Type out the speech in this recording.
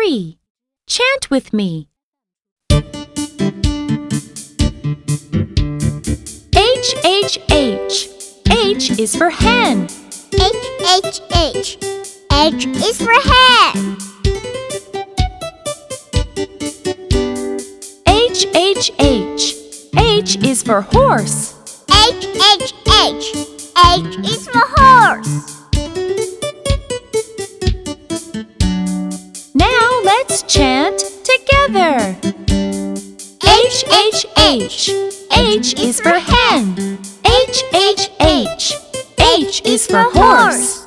three. Chant with me. H H H. H is for hen. H H H. H is for hen. H H H. H is for horse. H H H. H is for horse. H H H. H is for hen. H H H. H is for horse.